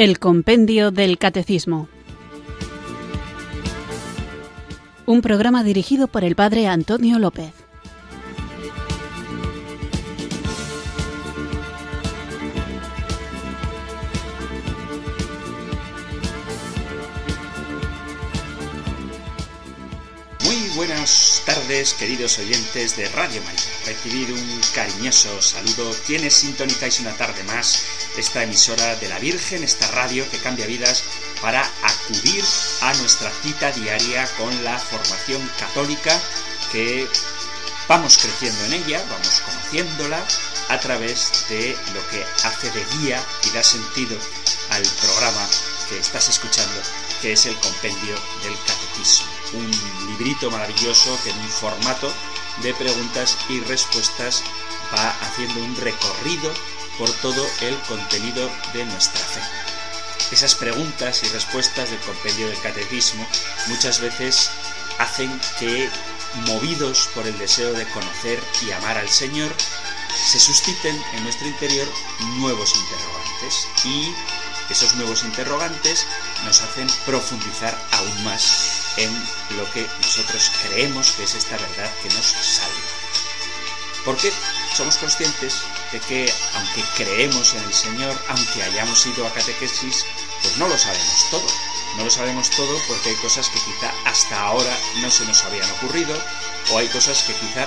El Compendio del Catecismo. Un programa dirigido por el Padre Antonio López. Muy buenas tardes, queridos oyentes de Radio María. Recibid un cariñoso saludo quienes sintonizáis una tarde más esta emisora de la Virgen, esta radio que cambia vidas para acudir a nuestra cita diaria con la formación católica que vamos creciendo en ella, vamos conociéndola a través de lo que hace de guía y da sentido al programa que estás escuchando, que es el compendio del catecismo. Un librito maravilloso que en un formato de preguntas y respuestas va haciendo un recorrido por todo el contenido de nuestra fe. Esas preguntas y respuestas del compendio del catecismo muchas veces hacen que, movidos por el deseo de conocer y amar al Señor, se susciten en nuestro interior nuevos interrogantes y esos nuevos interrogantes nos hacen profundizar aún más en lo que nosotros creemos que es esta verdad que nos salva. Porque somos conscientes de que aunque creemos en el Señor, aunque hayamos ido a catequesis, pues no lo sabemos todo. No lo sabemos todo porque hay cosas que quizá hasta ahora no se nos habían ocurrido o hay cosas que quizá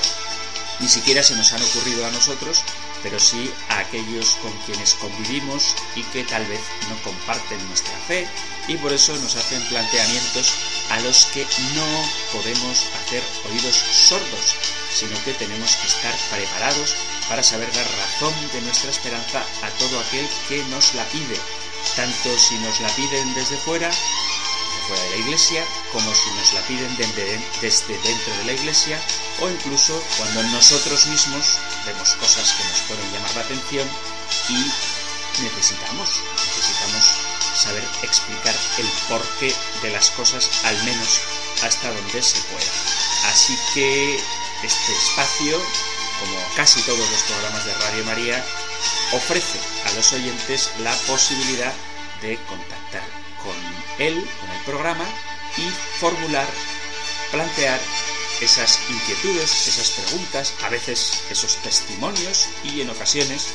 ni siquiera se nos han ocurrido a nosotros, pero sí a aquellos con quienes convivimos y que tal vez no comparten nuestra fe y por eso nos hacen planteamientos a los que no podemos hacer oídos sordos, sino que tenemos que estar preparados para saber dar razón de nuestra esperanza a todo aquel que nos la pide, tanto si nos la piden desde fuera, de fuera de la iglesia, como si nos la piden desde dentro de la iglesia, o incluso cuando nosotros mismos vemos cosas que nos pueden llamar la atención y necesitamos, necesitamos saber explicar el porqué de las cosas, al menos hasta donde se pueda. Así que este espacio, como casi todos los programas de Radio María, ofrece a los oyentes la posibilidad de contactar con él, con el programa, y formular, plantear esas inquietudes, esas preguntas, a veces esos testimonios y en ocasiones,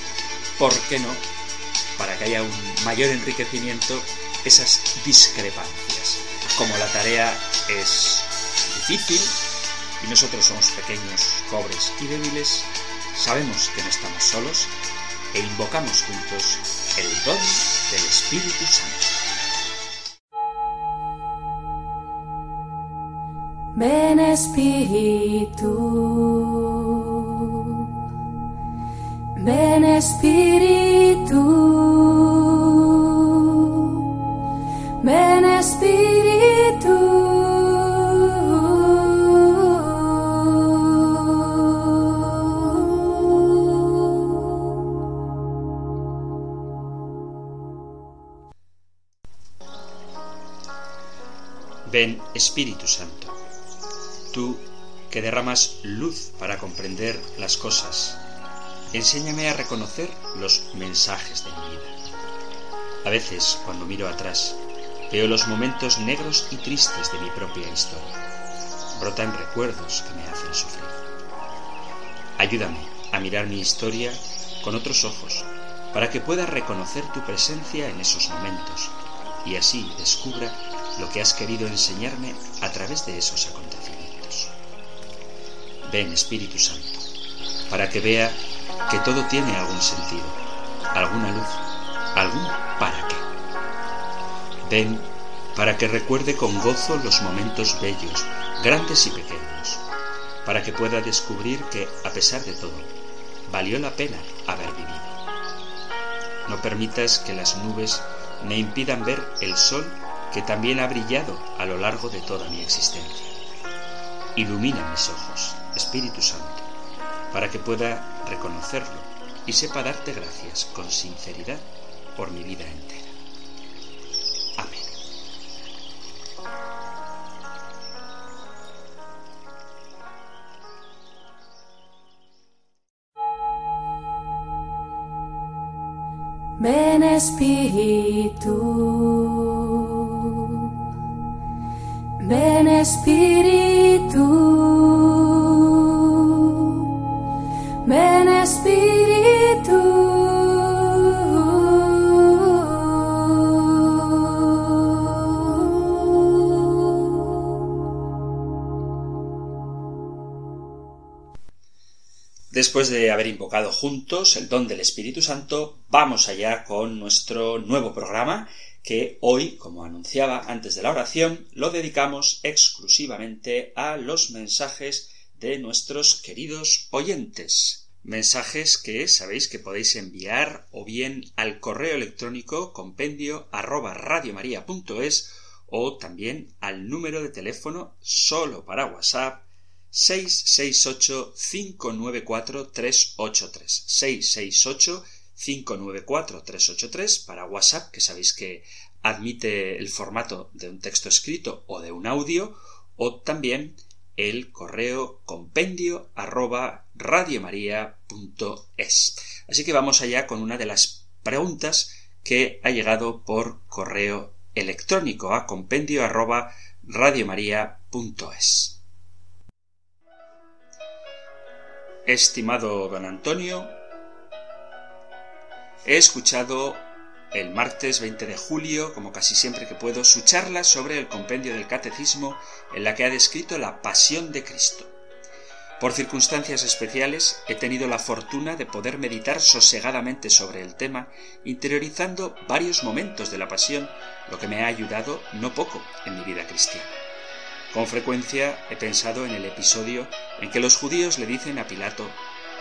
¿por qué no? Para que haya un mayor enriquecimiento, esas discrepancias. Como la tarea es difícil, y nosotros somos pequeños, pobres y débiles, sabemos que no estamos solos e invocamos juntos el don del Espíritu Santo. Ven Espíritu, ven Espíritu, Ven Espíritu Santo, tú que derramas luz para comprender las cosas, enséñame a reconocer los mensajes de mi vida. A veces, cuando miro atrás, veo los momentos negros y tristes de mi propia historia. Brotan recuerdos que me hacen sufrir. Ayúdame a mirar mi historia con otros ojos, para que pueda reconocer tu presencia en esos momentos y así descubra lo que has querido enseñarme a través de esos acontecimientos. Ven, Espíritu Santo, para que vea que todo tiene algún sentido, alguna luz, algún para qué. Ven para que recuerde con gozo los momentos bellos, grandes y pequeños, para que pueda descubrir que, a pesar de todo, valió la pena haber vivido. No permitas que las nubes me impidan ver el sol que también ha brillado a lo largo de toda mi existencia. Ilumina mis ojos, Espíritu Santo, para que pueda reconocerlo y sepa darte gracias con sinceridad por mi vida entera. Amén. Ven Espíritu, ven Espíritu, De haber invocado juntos el don del Espíritu Santo, vamos allá con nuestro nuevo programa que hoy, como anunciaba antes de la oración, lo dedicamos exclusivamente a los mensajes de nuestros queridos oyentes. Mensajes que sabéis que podéis enviar o bien al correo electrónico compendio arroba radiomaria.es o también al número de teléfono solo para WhatsApp 668-594-383. 668-594-383 para WhatsApp, que sabéis que admite el formato de un texto escrito o de un audio, o también el correo compendio arroba radiomaria.es. Así que vamos allá con una de las preguntas que ha llegado por correo electrónico a compendio arroba radiomaria.es. Estimado don Antonio, he escuchado el martes 20 de julio, como casi siempre que puedo, su charla sobre el compendio del catecismo en la que ha descrito la pasión de Cristo. Por circunstancias especiales he tenido la fortuna de poder meditar sosegadamente sobre el tema, interiorizando varios momentos de la pasión, lo que me ha ayudado no poco en mi vida cristiana. Con frecuencia he pensado en el episodio en que los judíos le dicen a Pilato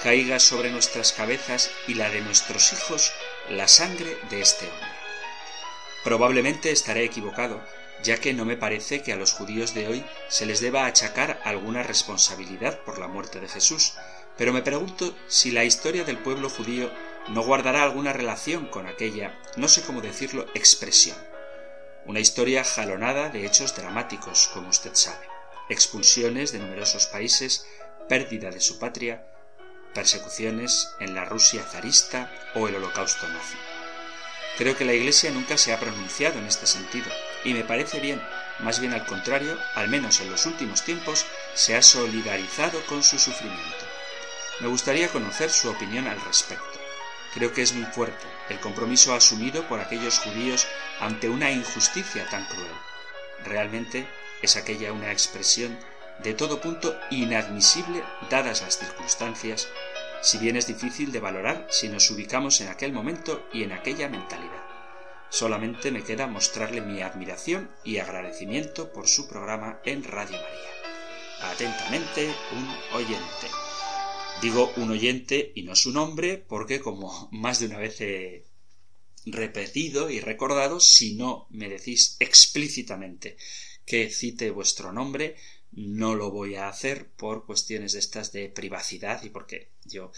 caiga sobre nuestras cabezas y la de nuestros hijos la sangre de este hombre. Probablemente estaré equivocado, ya que no me parece que a los judíos de hoy se les deba achacar alguna responsabilidad por la muerte de Jesús, pero me pregunto si la historia del pueblo judío no guardará alguna relación con aquella, no sé cómo decirlo, expresión. Una historia jalonada de hechos dramáticos, como usted sabe. Expulsiones de numerosos países, pérdida de su patria, persecuciones en la Rusia zarista o el holocausto nazi. Creo que la Iglesia nunca se ha pronunciado en este sentido, y me parece bien, más bien al contrario, al menos en los últimos tiempos, se ha solidarizado con su sufrimiento. Me gustaría conocer su opinión al respecto. Creo que es muy fuerte el compromiso asumido por aquellos judíos ante una injusticia tan cruel. Realmente es aquella una expresión de todo punto inadmisible dadas las circunstancias, si bien es difícil de valorar si nos ubicamos en aquel momento y en aquella mentalidad. Solamente me queda mostrarle mi admiración y agradecimiento por su programa en Radio María. Atentamente, un oyente. Digo un oyente y no su nombre porque como más de una vez he repetido y recordado, si no me decís explícitamente que cite vuestro nombre, no lo voy a hacer por cuestiones de estas de privacidad y porque yo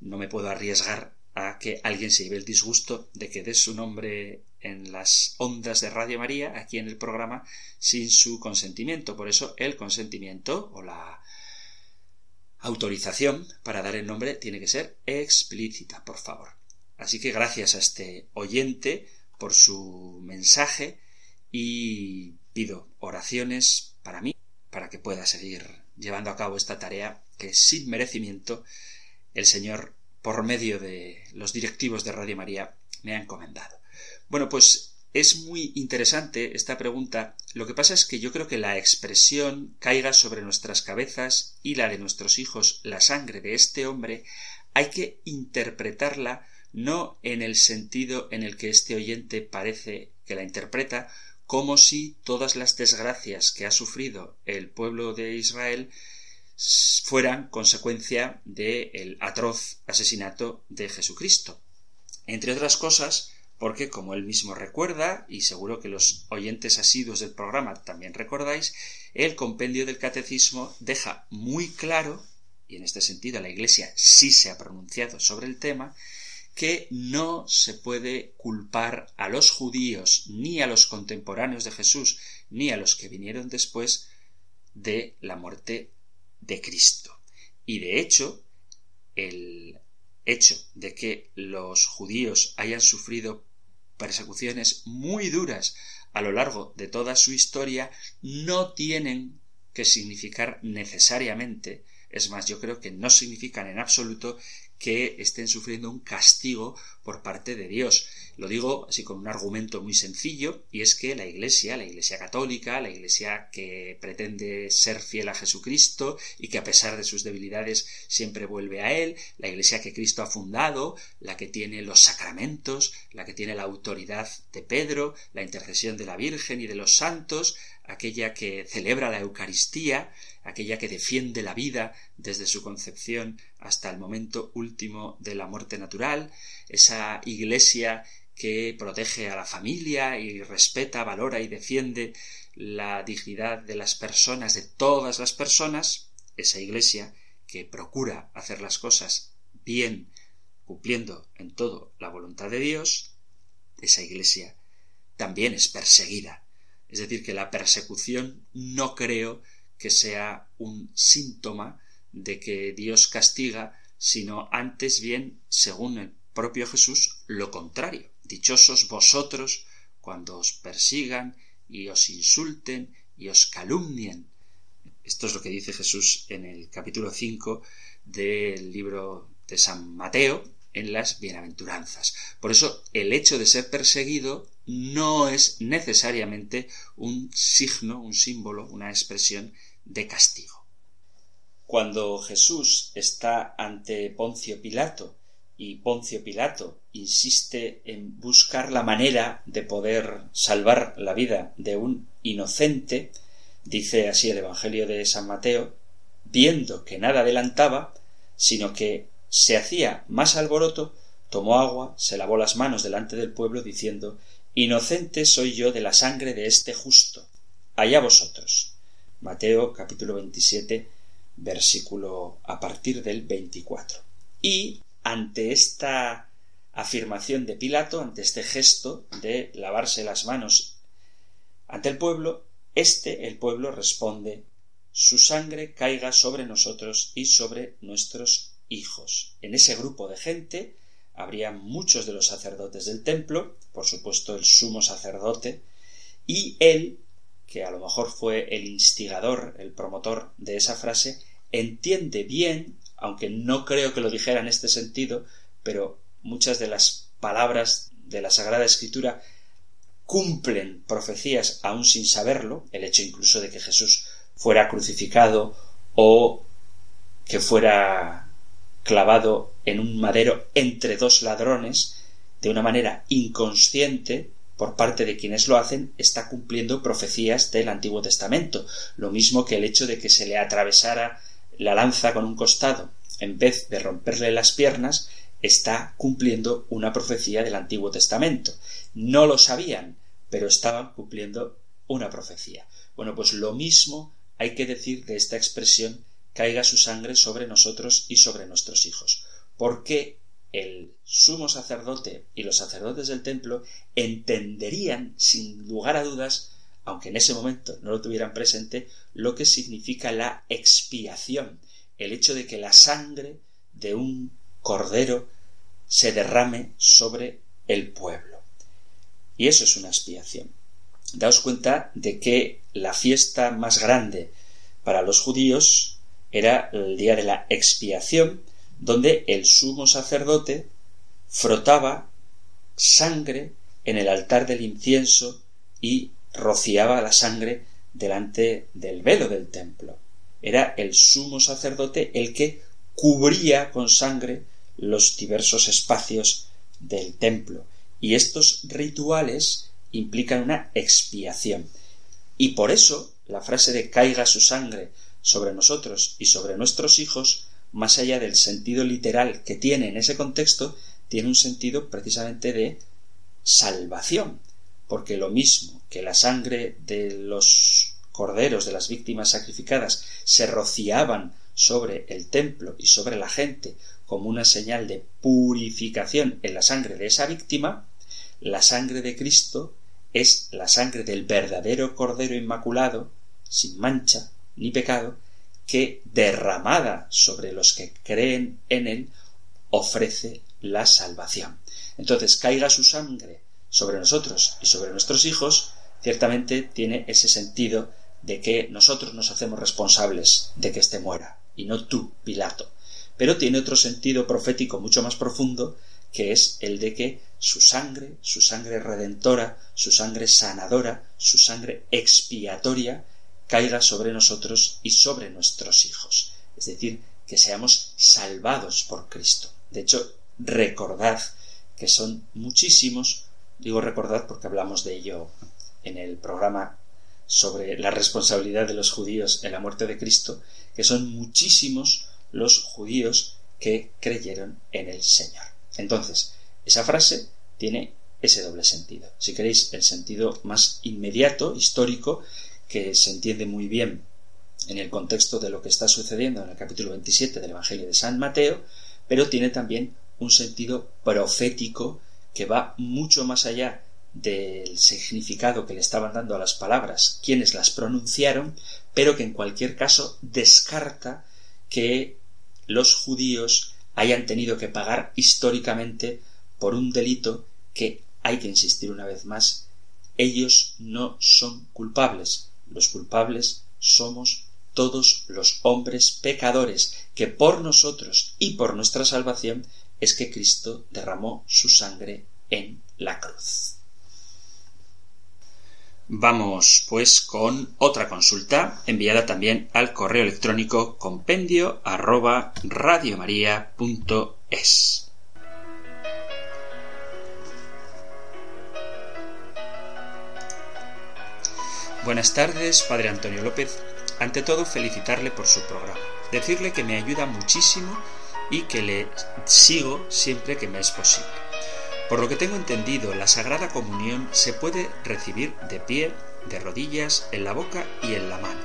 no me puedo arriesgar a que alguien se lleve el disgusto de que dé su nombre en las ondas de Radio María, aquí en el programa, sin su consentimiento. Por eso el consentimiento o la autorización para dar el nombre tiene que ser explícita, por favor. Así que gracias a este oyente por su mensaje y pido oraciones para mí, para que pueda seguir llevando a cabo esta tarea que sin merecimiento el Señor, por medio de los directivos de Radio María, me ha encomendado. Bueno, pues es muy interesante esta pregunta. Lo que pasa es que yo creo que la expresión caiga sobre nuestras cabezas y la de nuestros hijos la sangre de este hombre hay que interpretarla no en el sentido en el que este oyente parece que la interpreta, como si todas las desgracias que ha sufrido el pueblo de Israel fueran consecuencia del atroz asesinato de Jesucristo. Entre otras cosas, porque, como él mismo recuerda, y seguro que los oyentes asiduos del programa también recordáis, el compendio del catecismo deja muy claro, y en este sentido la Iglesia sí se ha pronunciado sobre el tema, que no se puede culpar a los judíos, ni a los contemporáneos de Jesús, ni a los que vinieron después de la muerte de Cristo. Y de hecho, el hecho de que los judíos hayan sufrido persecuciones muy duras a lo largo de toda su historia no tienen que significar necesariamente, es más, yo creo que no significan en absoluto que estén sufriendo un castigo por parte de Dios. Lo digo así con un argumento muy sencillo, y es que la Iglesia, la Iglesia católica, la Iglesia que pretende ser fiel a Jesucristo y que a pesar de sus debilidades siempre vuelve a Él, la Iglesia que Cristo ha fundado, la que tiene los sacramentos, la que tiene la autoridad de Pedro, la intercesión de la Virgen y de los santos, aquella que celebra la Eucaristía, aquella que defiende la vida desde su concepción hasta el momento último de la muerte natural, esa Iglesia que protege a la familia y respeta, valora y defiende la dignidad de las personas, de todas las personas, esa Iglesia que procura hacer las cosas bien, cumpliendo en todo la voluntad de Dios, esa Iglesia también es perseguida. Es decir, que la persecución no creo que sea un síntoma de que Dios castiga, sino antes bien, según el propio Jesús, lo contrario. Dichosos vosotros cuando os persigan y os insulten y os calumnien. Esto es lo que dice Jesús en el capítulo 5 del libro de San Mateo en las bienaventuranzas. Por eso el hecho de ser perseguido no es necesariamente un signo, un símbolo, una expresión de castigo. Cuando Jesús está ante Poncio Pilato y Poncio Pilato insiste en buscar la manera de poder salvar la vida de un inocente, dice así el Evangelio de San Mateo, viendo que nada adelantaba, sino que se hacía más alboroto, tomó agua, se lavó las manos delante del pueblo, diciendo Inocente soy yo de la sangre de este justo. Allá vosotros. Mateo capítulo 27 versículo a partir del 24. Y ante esta afirmación de Pilato, ante este gesto de lavarse las manos ante el pueblo, este el pueblo responde su sangre caiga sobre nosotros y sobre nuestros hijos. En ese grupo de gente habría muchos de los sacerdotes del templo, por supuesto el sumo sacerdote, y él que a lo mejor fue el instigador, el promotor de esa frase, entiende bien, aunque no creo que lo dijera en este sentido, pero muchas de las palabras de la Sagrada Escritura cumplen profecías aún sin saberlo, el hecho incluso de que Jesús fuera crucificado o que fuera clavado en un madero entre dos ladrones, de una manera inconsciente, por parte de quienes lo hacen está cumpliendo profecías del Antiguo Testamento, lo mismo que el hecho de que se le atravesara la lanza con un costado en vez de romperle las piernas está cumpliendo una profecía del Antiguo Testamento. No lo sabían, pero estaban cumpliendo una profecía. Bueno, pues lo mismo hay que decir de esta expresión caiga su sangre sobre nosotros y sobre nuestros hijos. porque el sumo sacerdote y los sacerdotes del templo entenderían sin lugar a dudas, aunque en ese momento no lo tuvieran presente, lo que significa la expiación, el hecho de que la sangre de un cordero se derrame sobre el pueblo. Y eso es una expiación. Daos cuenta de que la fiesta más grande para los judíos era el día de la expiación, donde el sumo sacerdote frotaba sangre en el altar del incienso y rociaba la sangre delante del velo del templo. Era el sumo sacerdote el que cubría con sangre los diversos espacios del templo. Y estos rituales implican una expiación. Y por eso la frase de caiga su sangre sobre nosotros y sobre nuestros hijos más allá del sentido literal que tiene en ese contexto, tiene un sentido precisamente de salvación, porque lo mismo que la sangre de los corderos de las víctimas sacrificadas se rociaban sobre el templo y sobre la gente como una señal de purificación en la sangre de esa víctima, la sangre de Cristo es la sangre del verdadero Cordero Inmaculado, sin mancha ni pecado, que derramada sobre los que creen en él ofrece la salvación. Entonces, caiga su sangre sobre nosotros y sobre nuestros hijos, ciertamente tiene ese sentido de que nosotros nos hacemos responsables de que éste muera, y no tú, Pilato. Pero tiene otro sentido profético mucho más profundo, que es el de que su sangre, su sangre redentora, su sangre sanadora, su sangre expiatoria, caiga sobre nosotros y sobre nuestros hijos. Es decir, que seamos salvados por Cristo. De hecho, recordad que son muchísimos, digo recordad porque hablamos de ello en el programa sobre la responsabilidad de los judíos en la muerte de Cristo, que son muchísimos los judíos que creyeron en el Señor. Entonces, esa frase tiene ese doble sentido. Si queréis, el sentido más inmediato, histórico, que se entiende muy bien en el contexto de lo que está sucediendo en el capítulo 27 del Evangelio de San Mateo, pero tiene también un sentido profético que va mucho más allá del significado que le estaban dando a las palabras quienes las pronunciaron, pero que en cualquier caso descarta que los judíos hayan tenido que pagar históricamente por un delito que, hay que insistir una vez más, ellos no son culpables. Los culpables somos todos los hombres pecadores, que por nosotros y por nuestra salvación es que Cristo derramó su sangre en la cruz. Vamos pues con otra consulta enviada también al correo electrónico compendio arroba radiomaria.es. Buenas tardes, Padre Antonio López. Ante todo, felicitarle por su programa, decirle que me ayuda muchísimo y que le sigo siempre que me es posible. Por lo que tengo entendido, la Sagrada Comunión se puede recibir de pie, de rodillas, en la boca y en la mano.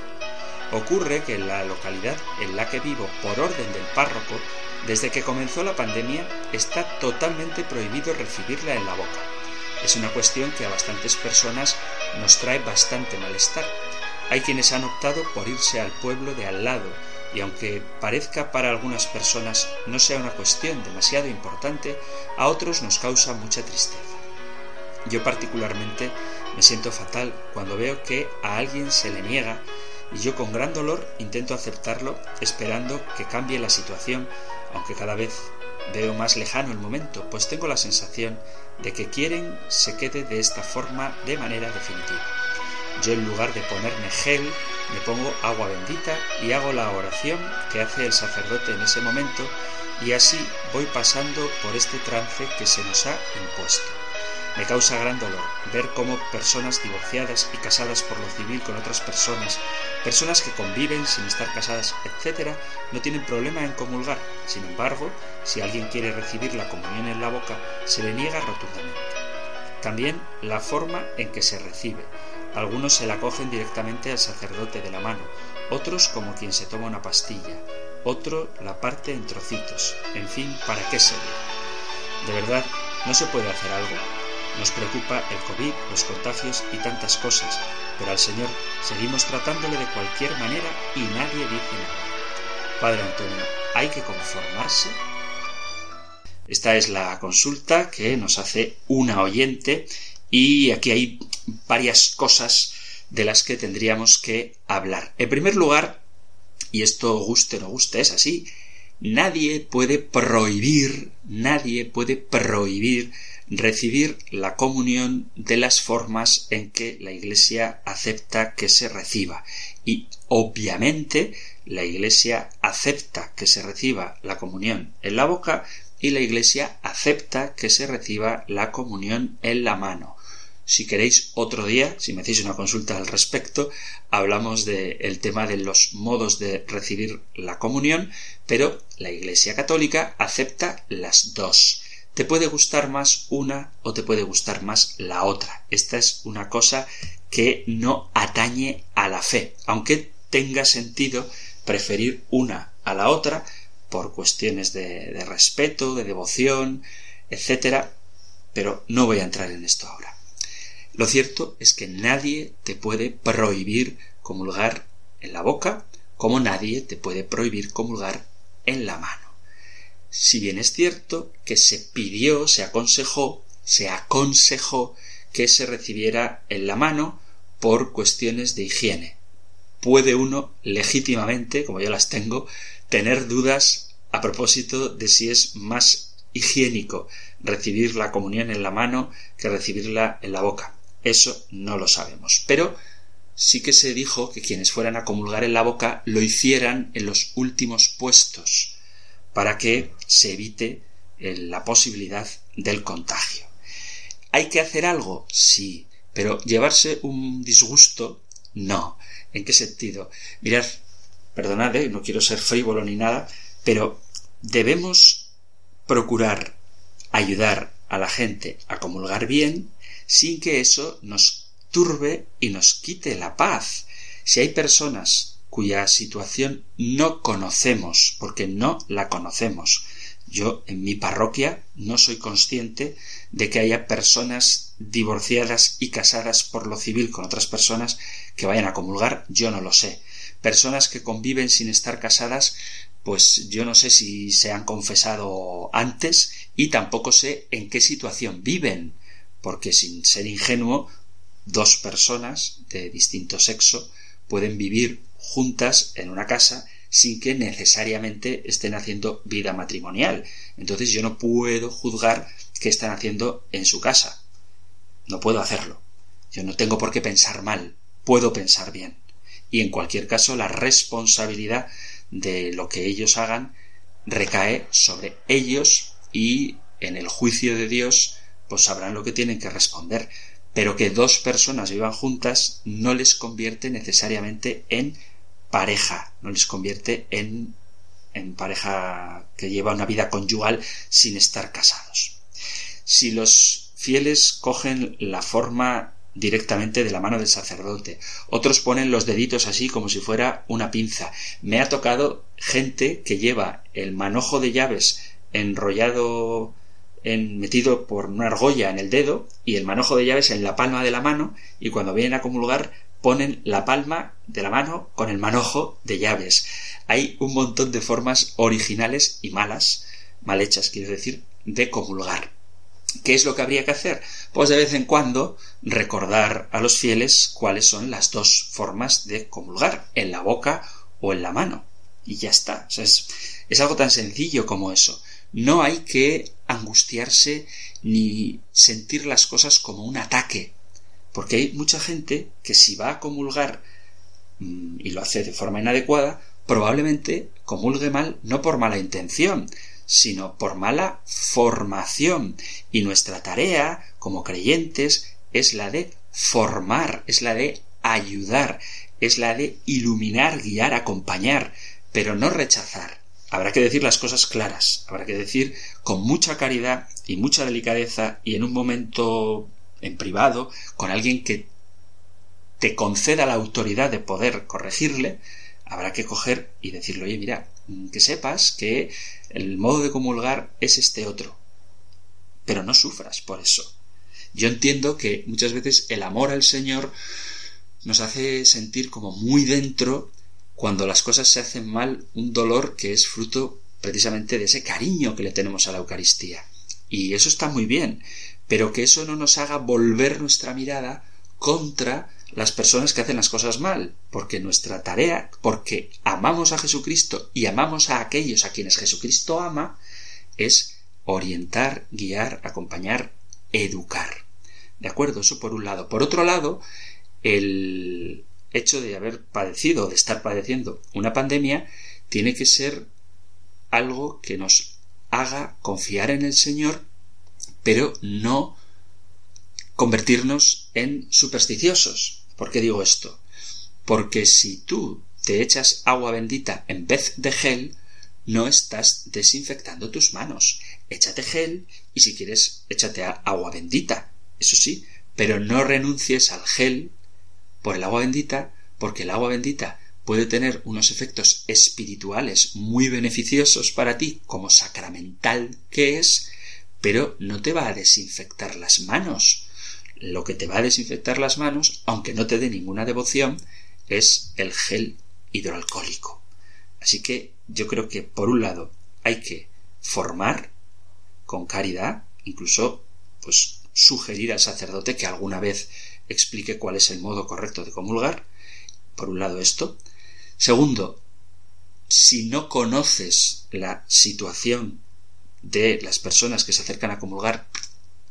Ocurre que en la localidad en la que vivo, por orden del párroco, desde que comenzó la pandemia, está totalmente prohibido recibirla en la boca. Es una cuestión que a bastantes personas nos trae bastante malestar. Hay quienes han optado por irse al pueblo de al lado, y aunque parezca para algunas personas no sea una cuestión demasiado importante, a otros nos causa mucha tristeza. Yo particularmente me siento fatal cuando veo que a alguien se le niega y yo con gran dolor intento aceptarlo esperando que cambie la situación, aunque cada vez veo más lejano el momento, pues tengo la sensación de que quieren se quede de esta forma de manera definitiva. Yo en lugar de ponerme gel, me pongo agua bendita y hago la oración que hace el sacerdote en ese momento y así voy pasando por este trance que se nos ha impuesto. Me causa gran dolor ver cómo personas divorciadas y casadas por lo civil con otras personas, personas que conviven sin estar casadas, etc., no tienen problema en comulgar. Sin embargo, si alguien quiere recibir la comunión en la boca, se le niega rotundamente. También la forma en que se recibe, algunos se la cogen directamente al sacerdote de la mano, otros como quien se toma una pastilla, otro la parte en trocitos. En fin, ¿para qué sería? De verdad, ¿no se puede hacer algo? Nos preocupa el COVID, los contagios y tantas cosas, pero al Señor seguimos tratándole de cualquier manera y nadie dice nada. Padre Antonio, ¿hay que conformarse? Esta es la consulta que nos hace una oyente y aquí hay varias cosas de las que tendríamos que hablar. En primer lugar, y esto guste o no guste, es así, nadie puede prohibir, nadie puede prohibir recibir la comunión de las formas en que la Iglesia acepta que se reciba. Y obviamente la Iglesia acepta que se reciba la comunión en la boca y la Iglesia acepta que se reciba la comunión en la mano. Si queréis otro día, si me hacéis una consulta al respecto, hablamos del tema de los modos de recibir la comunión, pero la Iglesia Católica acepta las dos. Te puede gustar más una o te puede gustar más la otra. Esta es una cosa que no atañe a la fe, aunque tenga sentido preferir una a la otra por cuestiones de, de respeto, de devoción, etcétera, pero no voy a entrar en esto ahora. Lo cierto es que nadie te puede prohibir comulgar en la boca, como nadie te puede prohibir comulgar en la mano. Si bien es cierto que se pidió, se aconsejó, se aconsejó que se recibiera en la mano por cuestiones de higiene. Puede uno legítimamente, como yo las tengo, tener dudas a propósito de si es más higiénico recibir la comunión en la mano que recibirla en la boca. Eso no lo sabemos. Pero sí que se dijo que quienes fueran a comulgar en la boca lo hicieran en los últimos puestos, para que se evite eh, la posibilidad del contagio. ¿Hay que hacer algo? Sí, pero llevarse un disgusto, no. ¿En qué sentido? Mirad, perdonad, ¿eh? no quiero ser frívolo ni nada, pero debemos procurar ayudar a la gente a comulgar bien sin que eso nos turbe y nos quite la paz. Si hay personas cuya situación no conocemos, porque no la conocemos. Yo en mi parroquia no soy consciente de que haya personas divorciadas y casadas por lo civil con otras personas que vayan a comulgar, yo no lo sé. Personas que conviven sin estar casadas, pues yo no sé si se han confesado antes y tampoco sé en qué situación viven, porque sin ser ingenuo dos personas de distinto sexo pueden vivir juntas en una casa sin que necesariamente estén haciendo vida matrimonial. Entonces yo no puedo juzgar qué están haciendo en su casa. No puedo hacerlo. Yo no tengo por qué pensar mal, puedo pensar bien. Y en cualquier caso la responsabilidad de lo que ellos hagan recae sobre ellos y en el juicio de Dios pues sabrán lo que tienen que responder pero que dos personas vivan juntas no les convierte necesariamente en pareja, no les convierte en, en pareja que lleva una vida conyugal sin estar casados. Si los fieles cogen la forma directamente de la mano del sacerdote. Otros ponen los deditos así como si fuera una pinza. Me ha tocado gente que lleva el manojo de llaves enrollado metido por una argolla en el dedo y el manojo de llaves en la palma de la mano y cuando vienen a comulgar ponen la palma de la mano con el manojo de llaves. Hay un montón de formas originales y malas, mal hechas quiero decir, de comulgar. ¿Qué es lo que habría que hacer? Pues de vez en cuando recordar a los fieles cuáles son las dos formas de comulgar, en la boca o en la mano. Y ya está. es, es algo tan sencillo como eso. No hay que angustiarse ni sentir las cosas como un ataque, porque hay mucha gente que si va a comulgar mm, y lo hace de forma inadecuada, probablemente comulgue mal no por mala intención, sino por mala formación. Y nuestra tarea como creyentes es la de formar, es la de ayudar, es la de iluminar, guiar, acompañar, pero no rechazar. Habrá que decir las cosas claras, habrá que decir con mucha caridad y mucha delicadeza y en un momento en privado con alguien que te conceda la autoridad de poder corregirle, habrá que coger y decirle, oye, mira, que sepas que el modo de comulgar es este otro, pero no sufras por eso. Yo entiendo que muchas veces el amor al Señor nos hace sentir como muy dentro cuando las cosas se hacen mal, un dolor que es fruto precisamente de ese cariño que le tenemos a la Eucaristía. Y eso está muy bien, pero que eso no nos haga volver nuestra mirada contra las personas que hacen las cosas mal, porque nuestra tarea, porque amamos a Jesucristo y amamos a aquellos a quienes Jesucristo ama, es orientar, guiar, acompañar, educar. ¿De acuerdo? Eso por un lado. Por otro lado, el, hecho de haber padecido, de estar padeciendo una pandemia, tiene que ser algo que nos haga confiar en el Señor, pero no convertirnos en supersticiosos. ¿Por qué digo esto? Porque si tú te echas agua bendita en vez de gel, no estás desinfectando tus manos. Échate gel y si quieres, échate agua bendita. Eso sí, pero no renuncies al gel por el agua bendita, porque el agua bendita puede tener unos efectos espirituales muy beneficiosos para ti, como sacramental que es, pero no te va a desinfectar las manos. Lo que te va a desinfectar las manos, aunque no te dé ninguna devoción, es el gel hidroalcohólico. Así que yo creo que, por un lado, hay que formar con caridad, incluso pues sugerir al sacerdote que alguna vez explique cuál es el modo correcto de comulgar. Por un lado esto. Segundo, si no conoces la situación de las personas que se acercan a comulgar,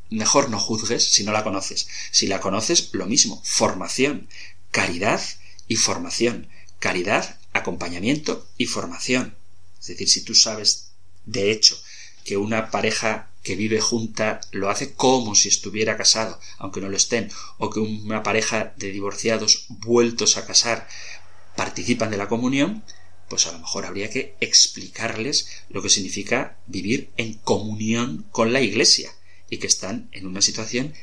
mejor no juzgues si no la conoces. Si la conoces, lo mismo. Formación, caridad y formación. Caridad, acompañamiento y formación. Es decir, si tú sabes, de hecho, que una pareja que vive junta lo hace como si estuviera casado, aunque no lo estén, o que una pareja de divorciados vueltos a casar participan de la comunión, pues a lo mejor habría que explicarles lo que significa vivir en comunión con la Iglesia y que están en una situación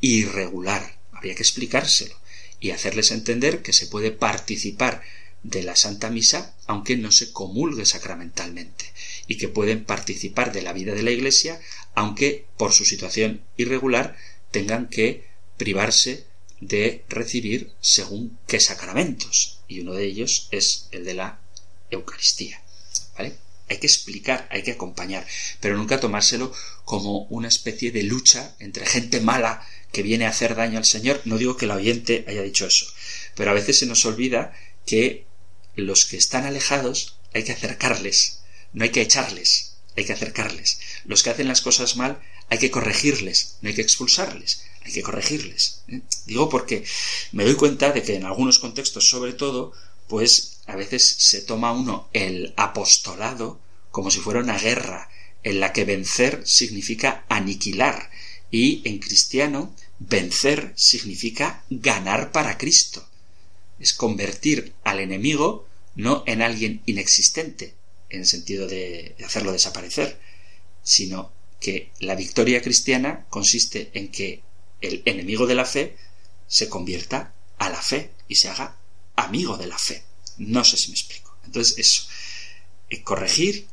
irregular. Habría que explicárselo y hacerles entender que se puede participar de la Santa Misa aunque no se comulgue sacramentalmente y que pueden participar de la vida de la Iglesia aunque por su situación irregular tengan que privarse de recibir según qué sacramentos y uno de ellos es el de la Eucaristía. ¿Vale? Hay que explicar, hay que acompañar, pero nunca tomárselo como una especie de lucha entre gente mala que viene a hacer daño al Señor. No digo que el oyente haya dicho eso, pero a veces se nos olvida que los que están alejados hay que acercarles, no hay que echarles, hay que acercarles. Los que hacen las cosas mal hay que corregirles, no hay que expulsarles, hay que corregirles. ¿eh? Digo porque me doy cuenta de que en algunos contextos, sobre todo, pues a veces se toma uno el apostolado como si fuera una guerra en la que vencer significa aniquilar y en cristiano vencer significa ganar para Cristo. Es convertir al enemigo no en alguien inexistente, en el sentido de hacerlo desaparecer, sino que la victoria cristiana consiste en que el enemigo de la fe se convierta a la fe y se haga amigo de la fe. No sé si me explico. Entonces, eso. Eh, corregir,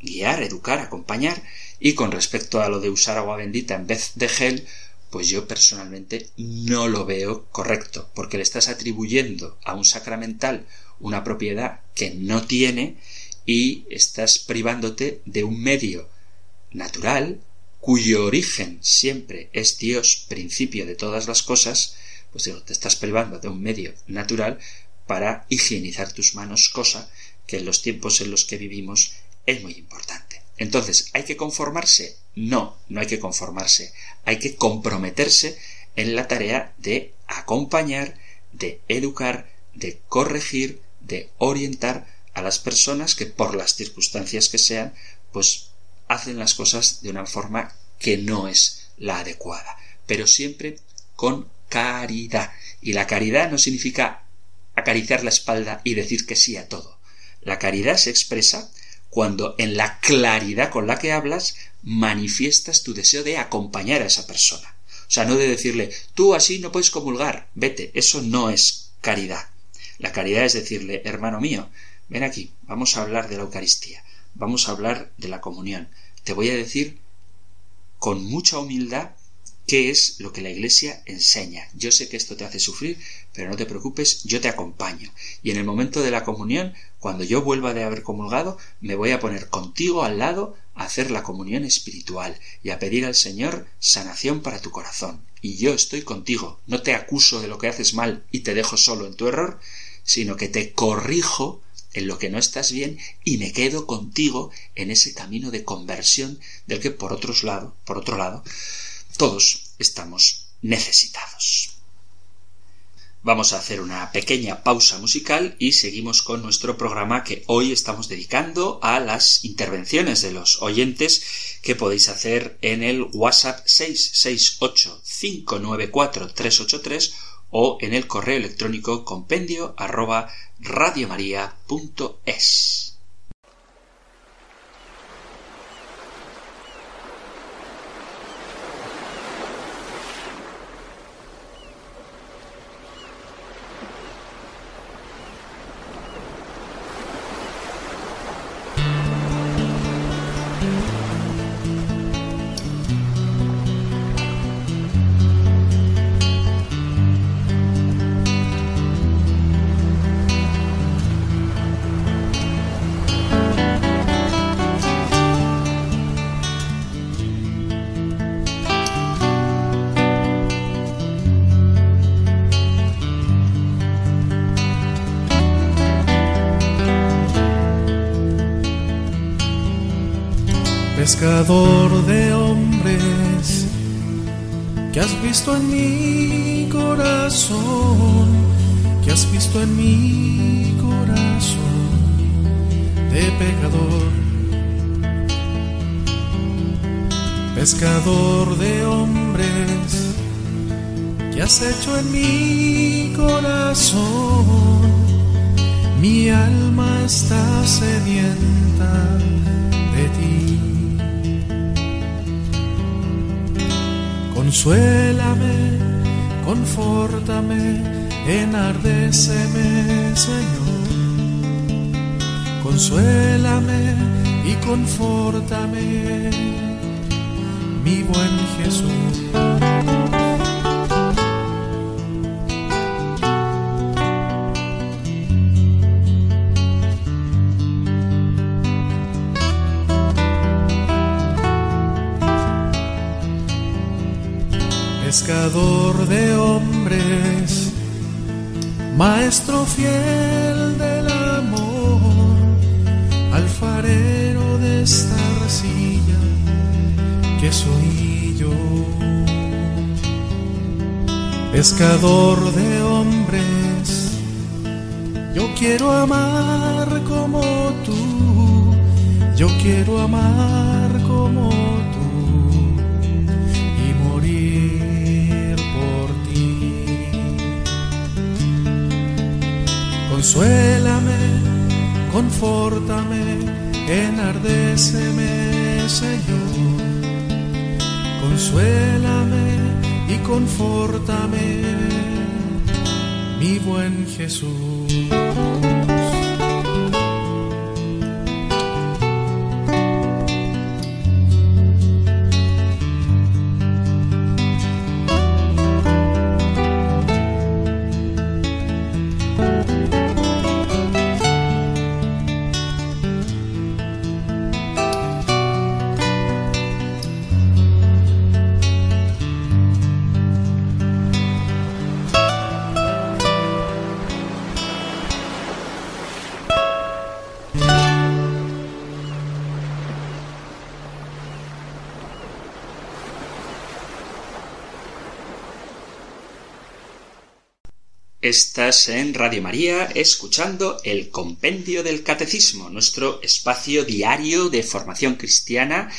guiar, educar, acompañar. Y con respecto a lo de usar agua bendita en vez de gel, pues yo personalmente no lo veo correcto, porque le estás atribuyendo a un sacramental una propiedad que no tiene y estás privándote de un medio natural cuyo origen siempre es Dios, principio de todas las cosas, pues te estás privando de un medio natural para higienizar tus manos, cosa que en los tiempos en los que vivimos es muy importante. Entonces, ¿hay que conformarse? No, no hay que conformarse. Hay que comprometerse en la tarea de acompañar, de educar, de corregir, de orientar a las personas que por las circunstancias que sean, pues hacen las cosas de una forma que no es la adecuada, pero siempre con caridad. Y la caridad no significa acariciar la espalda y decir que sí a todo. La caridad se expresa cuando en la claridad con la que hablas manifiestas tu deseo de acompañar a esa persona. O sea, no de decirle, tú así no puedes comulgar, vete, eso no es caridad. La caridad es decirle, hermano mío, ven aquí, vamos a hablar de la Eucaristía, vamos a hablar de la comunión. Te voy a decir con mucha humildad qué es lo que la Iglesia enseña. Yo sé que esto te hace sufrir, pero no te preocupes, yo te acompaño. Y en el momento de la comunión, cuando yo vuelva de haber comulgado, me voy a poner contigo al lado a hacer la comunión espiritual y a pedir al Señor sanación para tu corazón. Y yo estoy contigo, no te acuso de lo que haces mal y te dejo solo en tu error, sino que te corrijo en lo que no estás bien y me quedo contigo en ese camino de conversión del que por otros lado, por otro lado, todos estamos necesitados. Vamos a hacer una pequeña pausa musical y seguimos con nuestro programa que hoy estamos dedicando a las intervenciones de los oyentes que podéis hacer en el WhatsApp 668 594 383 o en el correo electrónico compendio arroba radiomaria.es. Pescador de hombres, que has hecho en mi corazón, mi alma está sedienta de ti. Consuélame, confórtame, enardéceme, Señor. Consuélame y confórtame, mi buen Jesús. pescador de hombres, maestro fiel Pescador de hombres, yo quiero amar como tú, yo quiero amar como tú. Consuélame, confórtame, enardéceme, Señor. Consuélame y confórtame, mi buen Jesús. Estás en Radio María escuchando el Compendio del Catecismo, nuestro espacio diario de formación cristiana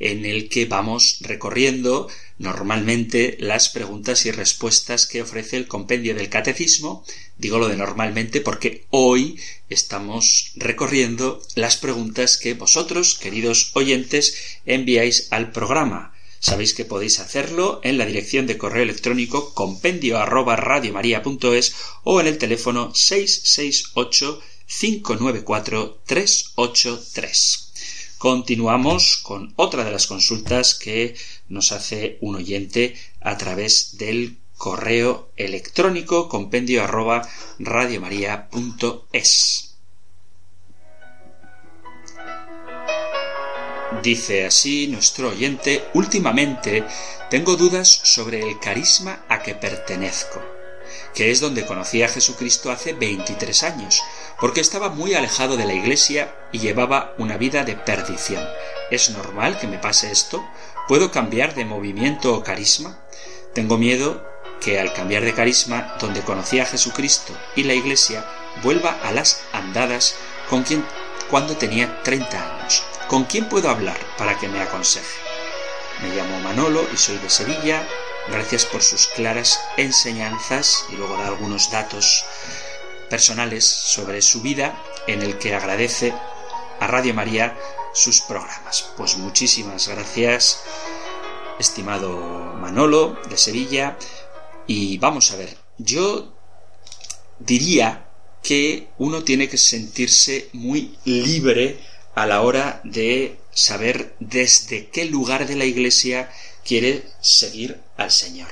en el que vamos recorriendo normalmente las preguntas y respuestas que ofrece el Compendio del Catecismo. Digo lo de normalmente porque hoy estamos recorriendo las preguntas que vosotros, queridos oyentes, enviáis al programa Sabéis que podéis hacerlo en la dirección de correo electrónico compendio arroba radiomaria.es o en el teléfono 668 594 383. Continuamos con otra de las consultas que nos hace un oyente a través del correo electrónico compendio arroba radiomaria.es. Dice así nuestro oyente, últimamente tengo dudas sobre el carisma a que pertenezco, que es donde conocí a Jesucristo hace 23 años, porque estaba muy alejado de la Iglesia y llevaba una vida de perdición. ¿Es normal que me pase esto? ¿Puedo cambiar de movimiento o carisma? Tengo miedo que al cambiar de carisma, donde conocí a Jesucristo y la Iglesia, vuelva a las andadas con quien cuando tenía 30 años. ¿Con quién puedo hablar para que me aconseje? Me llamo Manolo y soy de Sevilla. Gracias por sus claras enseñanzas y luego da algunos datos personales sobre su vida en el que agradece a Radio María sus programas. Pues muchísimas gracias, estimado Manolo de Sevilla. Y vamos a ver, yo diría que uno tiene que sentirse muy libre a la hora de saber desde qué lugar de la Iglesia quiere seguir al Señor.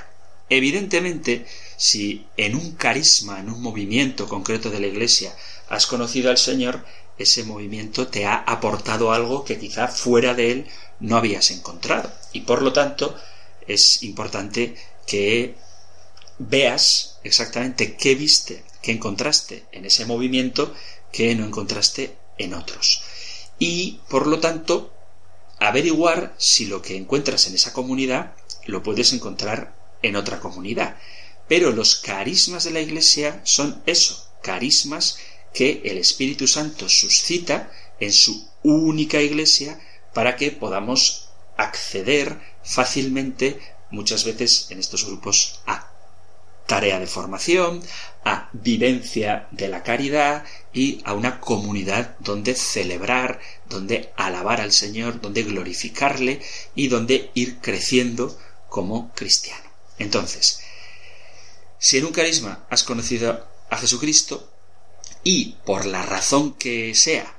Evidentemente, si en un carisma, en un movimiento concreto de la Iglesia, has conocido al Señor, ese movimiento te ha aportado algo que quizá fuera de él no habías encontrado. Y por lo tanto, es importante que veas exactamente qué viste, qué encontraste en ese movimiento que no encontraste en otros y por lo tanto averiguar si lo que encuentras en esa comunidad lo puedes encontrar en otra comunidad. Pero los carismas de la Iglesia son eso, carismas que el Espíritu Santo suscita en su única Iglesia para que podamos acceder fácilmente muchas veces en estos grupos a tarea de formación, a vivencia de la caridad y a una comunidad donde celebrar, donde alabar al Señor, donde glorificarle y donde ir creciendo como cristiano. Entonces, si en un carisma has conocido a Jesucristo y por la razón que sea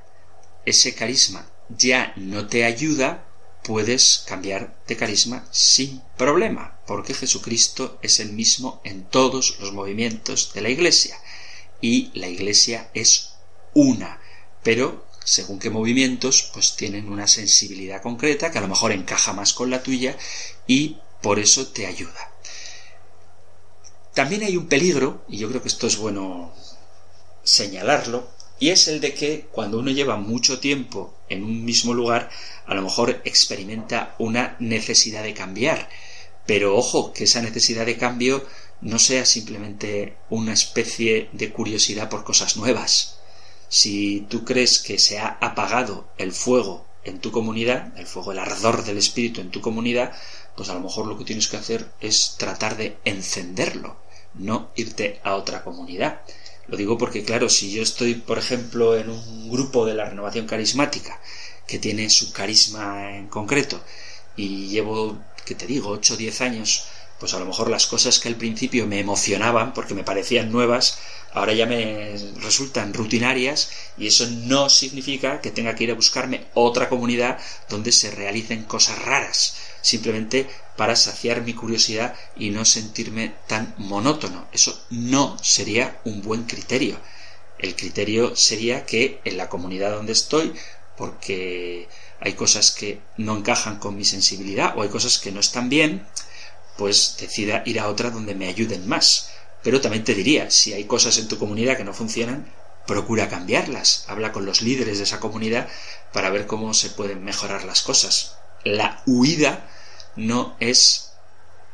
ese carisma ya no te ayuda, puedes cambiar de carisma sin problema, porque Jesucristo es el mismo en todos los movimientos de la Iglesia y la Iglesia es una, pero según qué movimientos, pues tienen una sensibilidad concreta que a lo mejor encaja más con la tuya y por eso te ayuda. También hay un peligro, y yo creo que esto es bueno señalarlo, y es el de que cuando uno lleva mucho tiempo en un mismo lugar, a lo mejor experimenta una necesidad de cambiar. Pero ojo, que esa necesidad de cambio no sea simplemente una especie de curiosidad por cosas nuevas. Si tú crees que se ha apagado el fuego en tu comunidad, el fuego, el ardor del espíritu en tu comunidad, pues a lo mejor lo que tienes que hacer es tratar de encenderlo, no irte a otra comunidad. Lo digo porque, claro, si yo estoy, por ejemplo, en un grupo de la renovación carismática que tiene su carisma en concreto y llevo, que te digo, 8 o 10 años, pues a lo mejor las cosas que al principio me emocionaban porque me parecían nuevas, ahora ya me resultan rutinarias y eso no significa que tenga que ir a buscarme otra comunidad donde se realicen cosas raras simplemente para saciar mi curiosidad y no sentirme tan monótono. Eso no sería un buen criterio. El criterio sería que en la comunidad donde estoy, porque hay cosas que no encajan con mi sensibilidad o hay cosas que no están bien, pues decida ir a otra donde me ayuden más. Pero también te diría, si hay cosas en tu comunidad que no funcionan, procura cambiarlas. Habla con los líderes de esa comunidad para ver cómo se pueden mejorar las cosas. La huida no es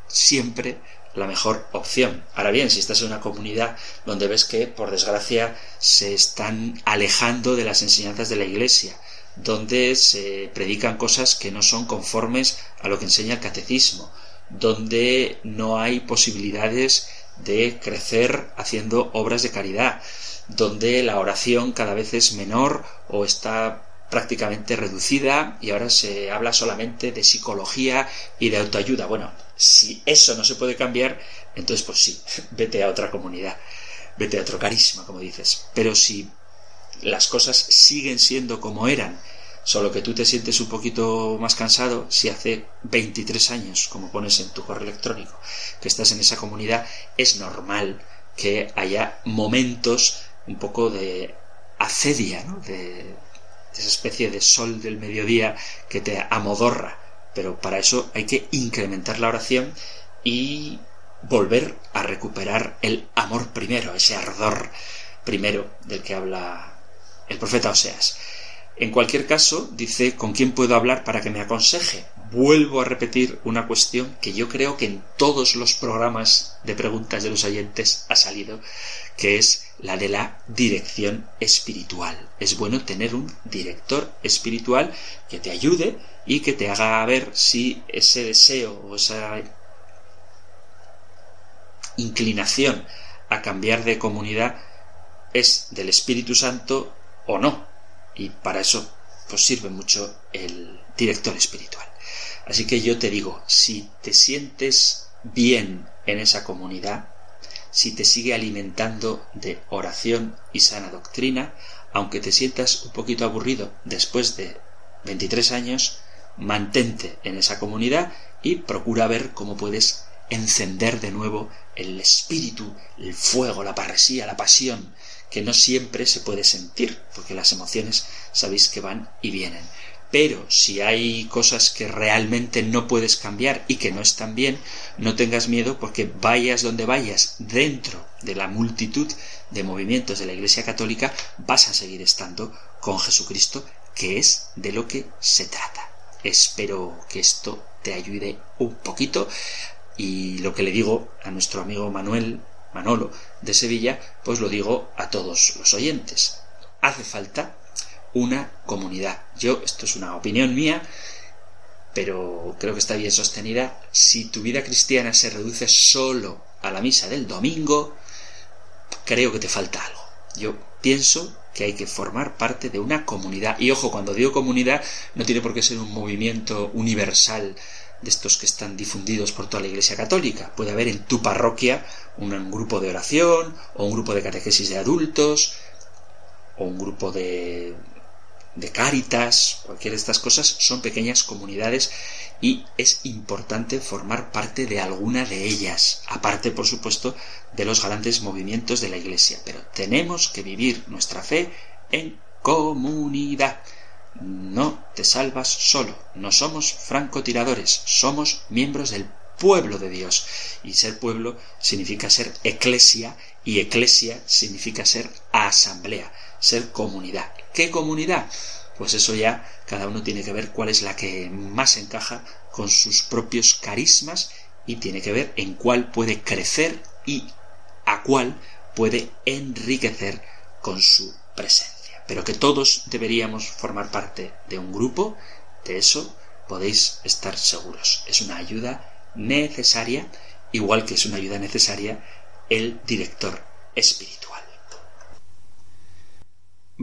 siempre la mejor opción. Ahora bien, si estás en una comunidad donde ves que, por desgracia, se están alejando de las enseñanzas de la Iglesia, donde se predican cosas que no son conformes a lo que enseña el catecismo, donde no hay posibilidades de crecer haciendo obras de caridad, donde la oración cada vez es menor o está prácticamente reducida y ahora se habla solamente de psicología y de autoayuda. Bueno, si eso no se puede cambiar, entonces pues sí, vete a otra comunidad, vete a otro carisma, como dices. Pero si las cosas siguen siendo como eran, solo que tú te sientes un poquito más cansado, si hace 23 años, como pones en tu correo electrónico, que estás en esa comunidad, es normal que haya momentos un poco de acedia, ¿no? de, esa especie de sol del mediodía que te amodorra. Pero para eso hay que incrementar la oración y volver a recuperar el amor primero, ese ardor primero del que habla el profeta Oseas. En cualquier caso, dice, ¿con quién puedo hablar para que me aconseje? Vuelvo a repetir una cuestión que yo creo que en todos los programas de preguntas de los oyentes ha salido, que es la de la dirección espiritual. Es bueno tener un director espiritual que te ayude y que te haga ver si ese deseo o esa inclinación a cambiar de comunidad es del Espíritu Santo o no. Y para eso pues sirve mucho el director espiritual. Así que yo te digo, si te sientes bien en esa comunidad, si te sigue alimentando de oración y sana doctrina, aunque te sientas un poquito aburrido después de 23 años, mantente en esa comunidad y procura ver cómo puedes encender de nuevo el espíritu, el fuego, la parresía, la pasión, que no siempre se puede sentir, porque las emociones sabéis que van y vienen. Pero si hay cosas que realmente no puedes cambiar y que no están bien, no tengas miedo porque vayas donde vayas dentro de la multitud de movimientos de la Iglesia Católica, vas a seguir estando con Jesucristo, que es de lo que se trata. Espero que esto te ayude un poquito y lo que le digo a nuestro amigo Manuel Manolo de Sevilla, pues lo digo a todos los oyentes. Hace falta una comunidad. Yo, esto es una opinión mía, pero creo que está bien sostenida. Si tu vida cristiana se reduce solo a la misa del domingo, creo que te falta algo. Yo pienso que hay que formar parte de una comunidad. Y ojo, cuando digo comunidad, no tiene por qué ser un movimiento universal de estos que están difundidos por toda la Iglesia Católica. Puede haber en tu parroquia un, grupo de oración, o un grupo de catequesis de adultos, o un grupo de, de cáritas, cualquiera de estas cosas, son pequeñas comunidades y es importante formar parte de alguna de ellas, aparte, por supuesto, de los grandes movimientos de la Iglesia. Pero tenemos que vivir nuestra fe en comunidad. No te salvas solo, no somos francotiradores, somos miembros del pueblo de Dios. Y ser pueblo significa ser eclesia y eclesia significa ser asamblea, ser comunidad. ¿Qué comunidad? Pues eso ya cada uno tiene que ver cuál es la que más encaja con sus propios carismas y tiene que ver en cuál puede crecer y a cuál puede enriquecer con su presencia pero que todos deberíamos formar parte de un grupo, de eso podéis estar seguros. Es una ayuda necesaria, igual que es una ayuda necesaria el director espiritual.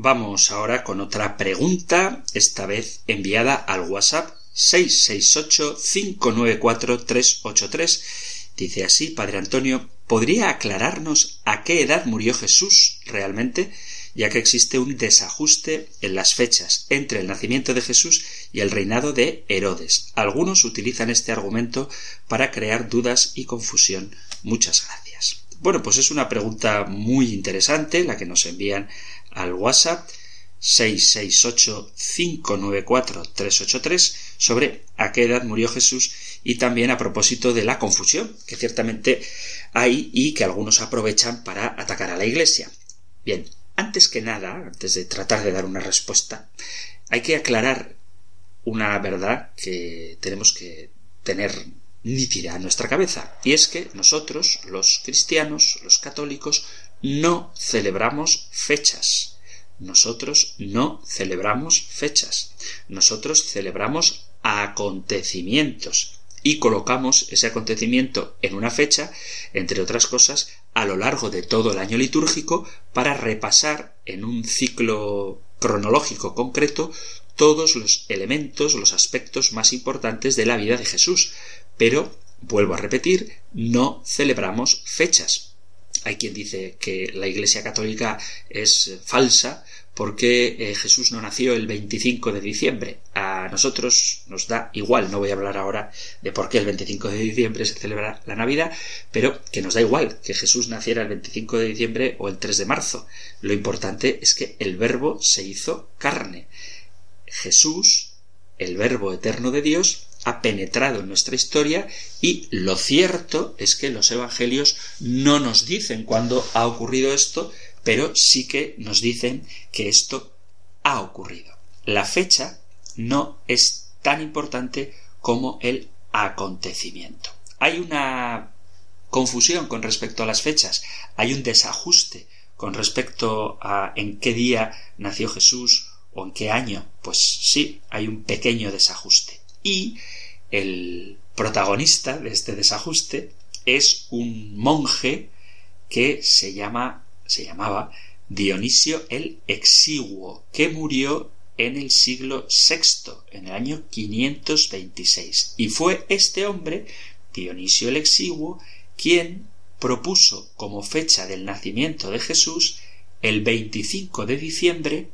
Vamos ahora con otra pregunta, esta vez enviada al WhatsApp 668-594-383. Dice así, Padre Antonio, ¿podría aclararnos a qué edad murió Jesús realmente? Ya que existe un desajuste en las fechas entre el nacimiento de Jesús y el reinado de Herodes. Algunos utilizan este argumento para crear dudas y confusión. Muchas gracias. Bueno, pues es una pregunta muy interesante la que nos envían al WhatsApp 668-594-383 sobre a qué edad murió Jesús y también a propósito de la confusión que ciertamente hay y que algunos aprovechan para atacar a la Iglesia. Bien, antes que nada, antes de tratar de dar una respuesta, hay que aclarar una verdad que tenemos que tener nítida en nuestra cabeza, y es que nosotros, los cristianos, los católicos, no celebramos fechas. Nosotros no celebramos fechas. Nosotros celebramos acontecimientos y colocamos ese acontecimiento en una fecha, entre otras cosas, a lo largo de todo el año litúrgico para repasar en un ciclo cronológico concreto todos los elementos, los aspectos más importantes de la vida de Jesús. Pero, vuelvo a repetir, no celebramos fechas. Hay quien dice que la Iglesia Católica es falsa porque eh, Jesús no nació el 25 de diciembre. A nosotros nos da igual, no voy a hablar ahora de por qué el 25 de diciembre se celebra la Navidad, pero que nos da igual que Jesús naciera el 25 de diciembre o el 3 de marzo. Lo importante es que el verbo se hizo carne. Jesús, el verbo eterno de Dios, ha penetrado en nuestra historia y lo cierto es que los evangelios no nos dicen cuándo ha ocurrido esto, pero sí que nos dicen que esto ha ocurrido. La fecha no es tan importante como el acontecimiento. Hay una confusión con respecto a las fechas, hay un desajuste con respecto a en qué día nació Jesús o en qué año. Pues sí, hay un pequeño desajuste. Y el protagonista de este desajuste es un monje que se llama se llamaba Dionisio el Exiguo, que murió en el siglo VI, en el año 526. Y fue este hombre, Dionisio el Exiguo, quien propuso como fecha del nacimiento de Jesús el 25 de diciembre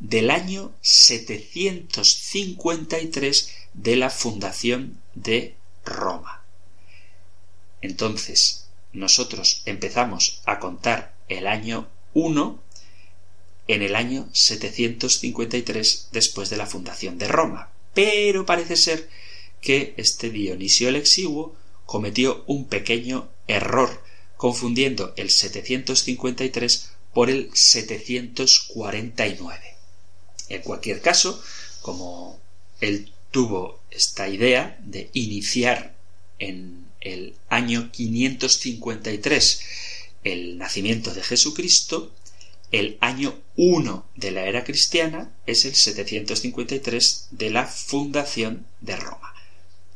del año 753 de la fundación de Roma. Entonces, nosotros empezamos a contar el año 1 en el año 753 después de la fundación de Roma. Pero parece ser que este Dionisio el Exiguo cometió un pequeño error, confundiendo el 753 por el 749. En cualquier caso, como él tuvo esta idea de iniciar en el año 553 el nacimiento de Jesucristo, el año 1 de la era cristiana es el 753 de la fundación de Roma.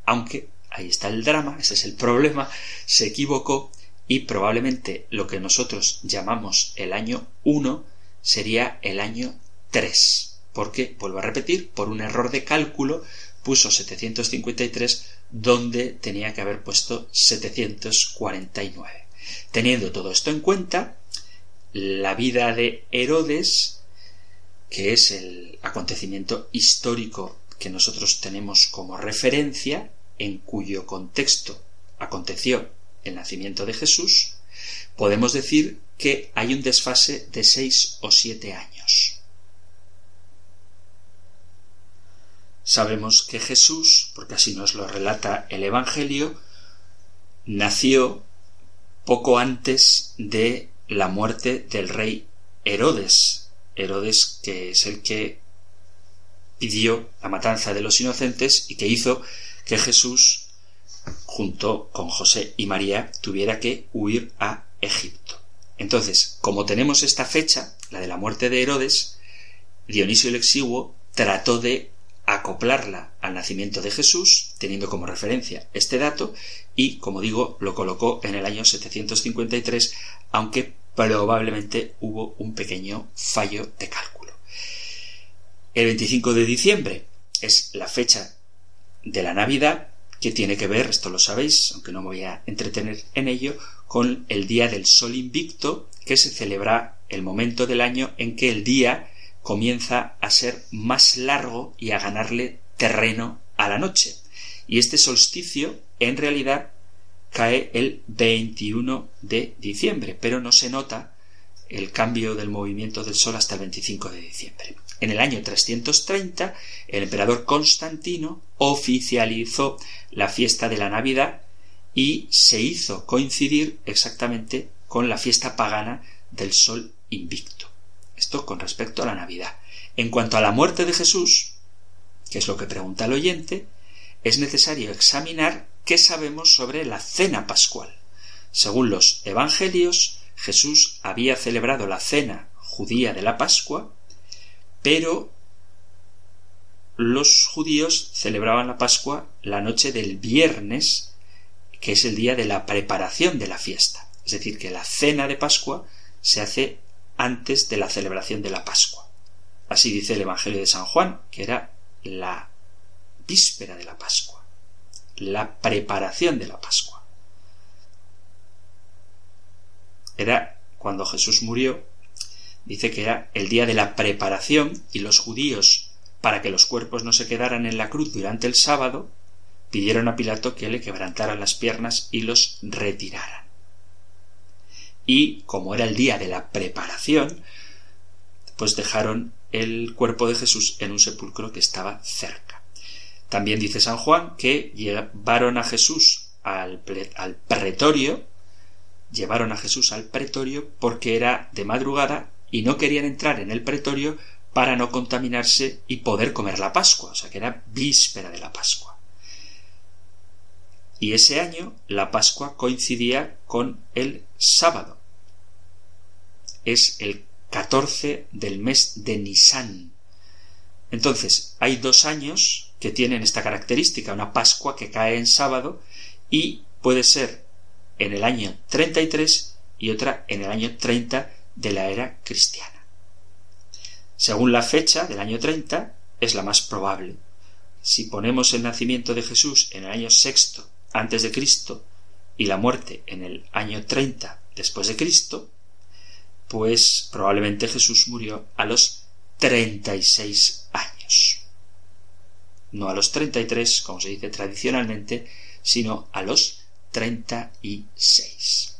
Aunque, ahí está el drama, ese es el problema, se equivocó y probablemente lo que nosotros llamamos el año 1 sería el año 3, porque, vuelvo a repetir, por un error de cálculo puso 753 donde tenía que haber puesto 749. Teniendo todo esto en cuenta, la vida de Herodes, que es el acontecimiento histórico que nosotros tenemos como referencia, en cuyo contexto aconteció el nacimiento de Jesús, podemos decir que hay un desfase de seis o siete años. Sabemos que Jesús, porque así nos lo relata el Evangelio, nació poco antes de la muerte del rey Herodes. Herodes, que es el que pidió la matanza de los inocentes y que hizo que Jesús, junto con José y María, tuviera que huir a Egipto. Entonces, como tenemos esta fecha, la de la muerte de Herodes, Dionisio el Exiguo trató de acoplarla al nacimiento de Jesús, teniendo como referencia este dato, y, como digo, lo colocó en el año 753, aunque probablemente hubo un pequeño fallo de cálculo. El 25 de diciembre es la fecha de la Navidad, que tiene que ver, esto lo sabéis, aunque no me voy a entretener en ello, con el día del Sol Invicto, que se celebra el momento del año en que el día comienza a ser más largo y a ganarle terreno a la noche. Y este solsticio, en realidad, cae el 21 de diciembre, pero no se nota el cambio del movimiento del Sol hasta el 25 de diciembre. En el año 330, el emperador Constantino oficializó la fiesta de la Navidad y se hizo coincidir exactamente con la fiesta pagana del Sol Invicto. Esto con respecto a la Navidad. En cuanto a la muerte de Jesús, que es lo que pregunta el oyente, es necesario examinar qué sabemos sobre la cena pascual. Según los Evangelios, Jesús había celebrado la cena judía de la Pascua, pero los judíos celebraban la Pascua la noche del viernes, que es el día de la preparación de la fiesta. Es decir, que la cena de Pascua se hace antes de la celebración de la Pascua. Así dice el Evangelio de San Juan, que era la víspera de la Pascua, la preparación de la Pascua. Era cuando Jesús murió, dice que era el día de la preparación y los judíos, para que los cuerpos no se quedaran en la cruz durante el sábado, pidieron a Pilato que le quebrantara las piernas y los retirara y como era el día de la preparación, pues dejaron el cuerpo de Jesús en un sepulcro que estaba cerca. También dice San Juan que llevaron a Jesús al, pretorio, llevaron a Jesús al pretorio porque era de madrugada y no querían entrar en el pretorio para no contaminarse y poder comer la Pascua, o sea que era víspera de la Pascua. Y ese año la Pascua coincidía con el sábado. Es el 14 del mes de Nisan. Entonces, hay dos años que tienen esta característica, una Pascua que cae en sábado y puede ser en el año 33 y otra en el año 30 de la era cristiana. Según la fecha del año 30 es la más probable. Si ponemos el nacimiento de Jesús en el año sexto antes de Cristo y la muerte en el año 30 después de Cristo, pues probablemente Jesús murió a los 36 años. No a los 33, como se dice tradicionalmente, sino a los 36.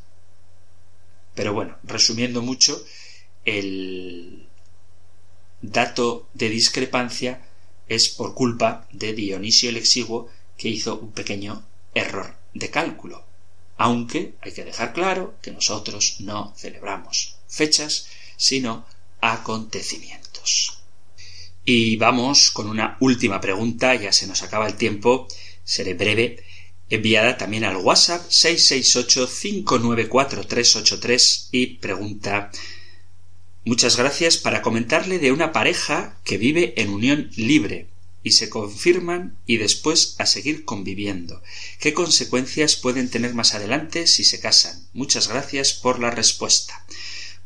Pero bueno, resumiendo mucho, el dato de discrepancia es por culpa de Dionisio el Exiguo, que hizo un pequeño error de cálculo, aunque hay que dejar claro que nosotros no celebramos fechas, sino acontecimientos. Y vamos con una última pregunta, ya se nos acaba el tiempo, seré breve, enviada también al WhatsApp 668-594-383 y pregunta Muchas gracias para comentarle de una pareja que vive en unión libre y se confirman y después a seguir conviviendo. ¿Qué consecuencias pueden tener más adelante si se casan? Muchas gracias por la respuesta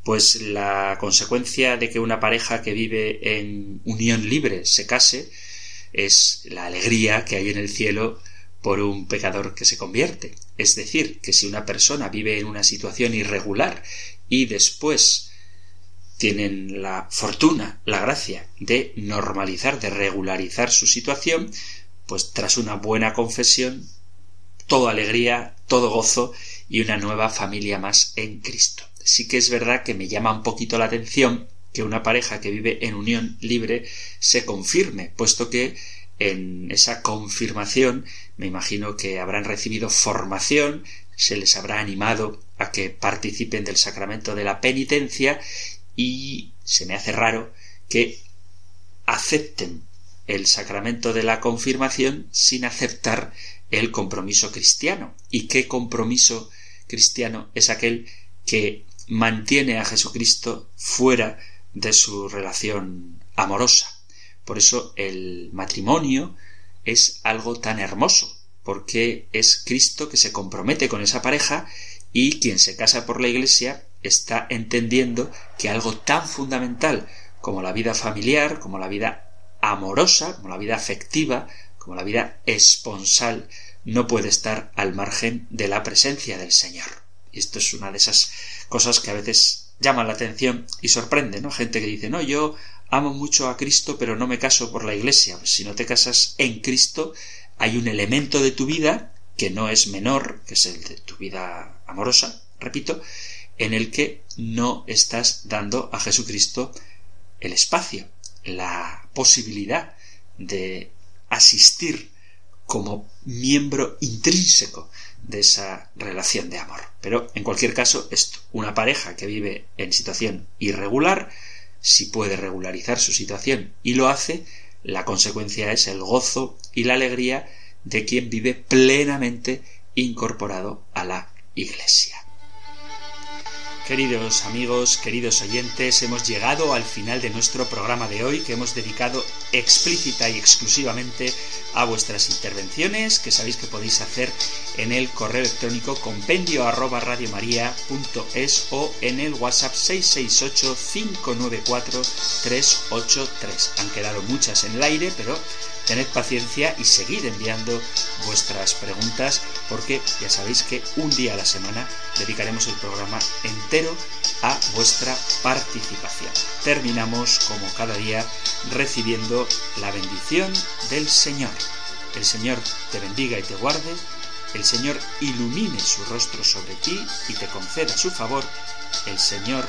pues la consecuencia de que una pareja que vive en unión libre se case es la alegría que hay en el cielo por un pecador que se convierte. Es decir, que si una persona vive en una situación irregular y después tienen la fortuna, la gracia de normalizar, de regularizar su situación, pues tras una buena confesión, toda alegría, todo gozo y una nueva familia más en Cristo sí que es verdad que me llama un poquito la atención que una pareja que vive en unión libre se confirme, puesto que en esa confirmación me imagino que habrán recibido formación, se les habrá animado a que participen del sacramento de la penitencia y se me hace raro que acepten el sacramento de la confirmación sin aceptar el compromiso cristiano. ¿Y qué compromiso cristiano es aquel que mantiene a Jesucristo fuera de su relación amorosa. Por eso el matrimonio es algo tan hermoso, porque es Cristo que se compromete con esa pareja y quien se casa por la Iglesia está entendiendo que algo tan fundamental como la vida familiar, como la vida amorosa, como la vida afectiva, como la vida esponsal, no puede estar al margen de la presencia del Señor. Y esto es una de esas cosas que a veces llaman la atención y sorprende, ¿no? Gente que dice, no, yo amo mucho a Cristo, pero no me caso por la Iglesia. Pues si no te casas en Cristo, hay un elemento de tu vida que no es menor, que es el de tu vida amorosa, repito, en el que no estás dando a Jesucristo el espacio, la posibilidad de asistir como miembro intrínseco de esa relación de amor. Pero en cualquier caso, esto, una pareja que vive en situación irregular, si puede regularizar su situación y lo hace, la consecuencia es el gozo y la alegría de quien vive plenamente incorporado a la Iglesia. Queridos amigos, queridos oyentes, hemos llegado al final de nuestro programa de hoy que hemos dedicado explícita y exclusivamente a vuestras intervenciones que sabéis que podéis hacer en el correo electrónico compendio arroba o en el WhatsApp 668 594 383. Han quedado muchas en el aire, pero Tened paciencia y seguid enviando vuestras preguntas porque ya sabéis que un día a la semana dedicaremos el programa entero a vuestra participación. Terminamos como cada día recibiendo la bendición del Señor. El Señor te bendiga y te guarde, el Señor ilumine su rostro sobre ti y te conceda su favor, el Señor